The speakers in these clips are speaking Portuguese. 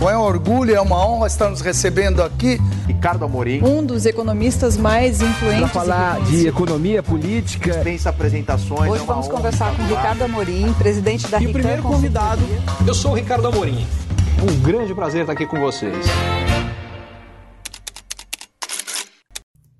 Bom, é um orgulho, é uma honra estar nos recebendo aqui. Ricardo Amorim. Um dos economistas mais influentes. Para falar de economia política. Dispensa apresentações. Hoje é vamos conversar com Ricardo Amorim, presidente da E o primeiro convidado, eu sou o Ricardo Amorim. Um grande prazer estar aqui com vocês.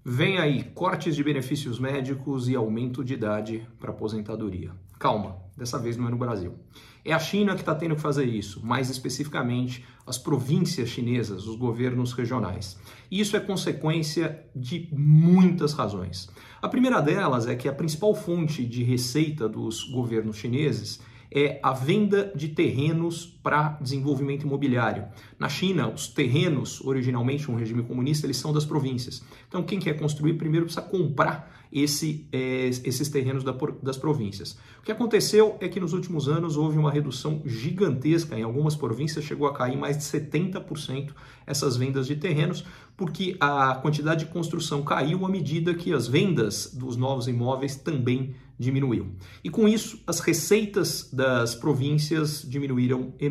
Vem aí cortes de benefícios médicos e aumento de idade para aposentadoria. Calma, dessa vez não é no Brasil. É a China que está tendo que fazer isso, mais especificamente as províncias chinesas, os governos regionais. E isso é consequência de muitas razões. A primeira delas é que a principal fonte de receita dos governos chineses é a venda de terrenos para desenvolvimento imobiliário. Na China, os terrenos, originalmente um regime comunista, eles são das províncias. Então, quem quer construir primeiro precisa comprar esse, é, esses terrenos da, das províncias. O que aconteceu é que nos últimos anos houve uma redução gigantesca, em algumas províncias chegou a cair mais de 70% essas vendas de terrenos, porque a quantidade de construção caiu à medida que as vendas dos novos imóveis também diminuiu. E com isso, as receitas das províncias diminuíram enormemente.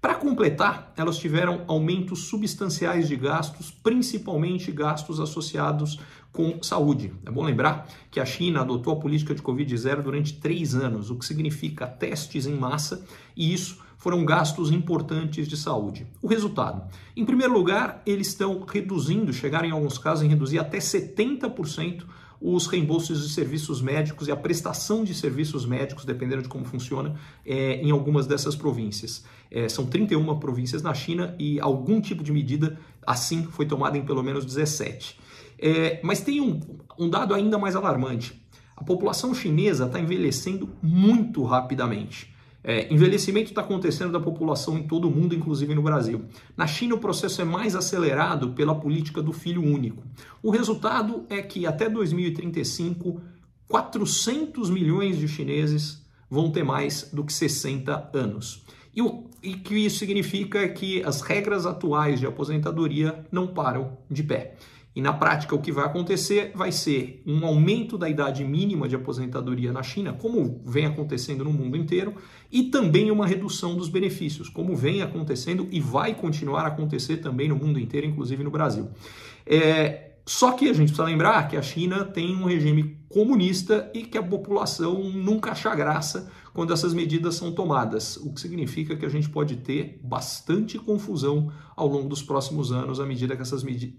Para completar, elas tiveram aumentos substanciais de gastos, principalmente gastos associados com saúde. É bom lembrar que a China adotou a política de Covid-0 durante três anos, o que significa testes em massa, e isso foram gastos importantes de saúde. O resultado? Em primeiro lugar, eles estão reduzindo, chegaram em alguns casos em reduzir até 70% os reembolsos de serviços médicos e a prestação de serviços médicos, dependendo de como funciona, é, em algumas dessas províncias. É, são 31 províncias na China e algum tipo de medida assim foi tomada em pelo menos 17. É, mas tem um, um dado ainda mais alarmante. A população chinesa está envelhecendo muito rapidamente. É, envelhecimento está acontecendo da população em todo o mundo, inclusive no Brasil. Na China, o processo é mais acelerado pela política do filho único. O resultado é que até 2035, 400 milhões de chineses vão ter mais do que 60 anos. E o e que isso significa é que as regras atuais de aposentadoria não param de pé. E na prática, o que vai acontecer vai ser um aumento da idade mínima de aposentadoria na China, como vem acontecendo no mundo inteiro, e também uma redução dos benefícios, como vem acontecendo e vai continuar a acontecer também no mundo inteiro, inclusive no Brasil. É, só que a gente precisa lembrar que a China tem um regime comunista e que a população nunca acha graça quando essas medidas são tomadas, o que significa que a gente pode ter bastante confusão ao longo dos próximos anos à medida que essas medidas,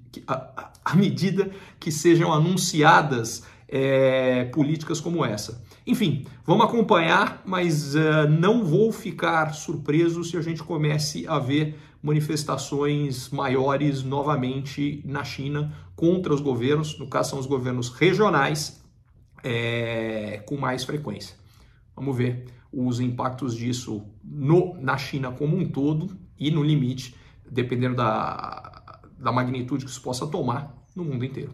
à medida que sejam anunciadas é, políticas como essa. Enfim, vamos acompanhar, mas uh, não vou ficar surpreso se a gente comece a ver manifestações maiores novamente na China contra os governos, no caso são os governos regionais, é, com mais frequência. Vamos ver os impactos disso no, na China como um todo e no limite, dependendo da, da magnitude que isso possa tomar no mundo inteiro.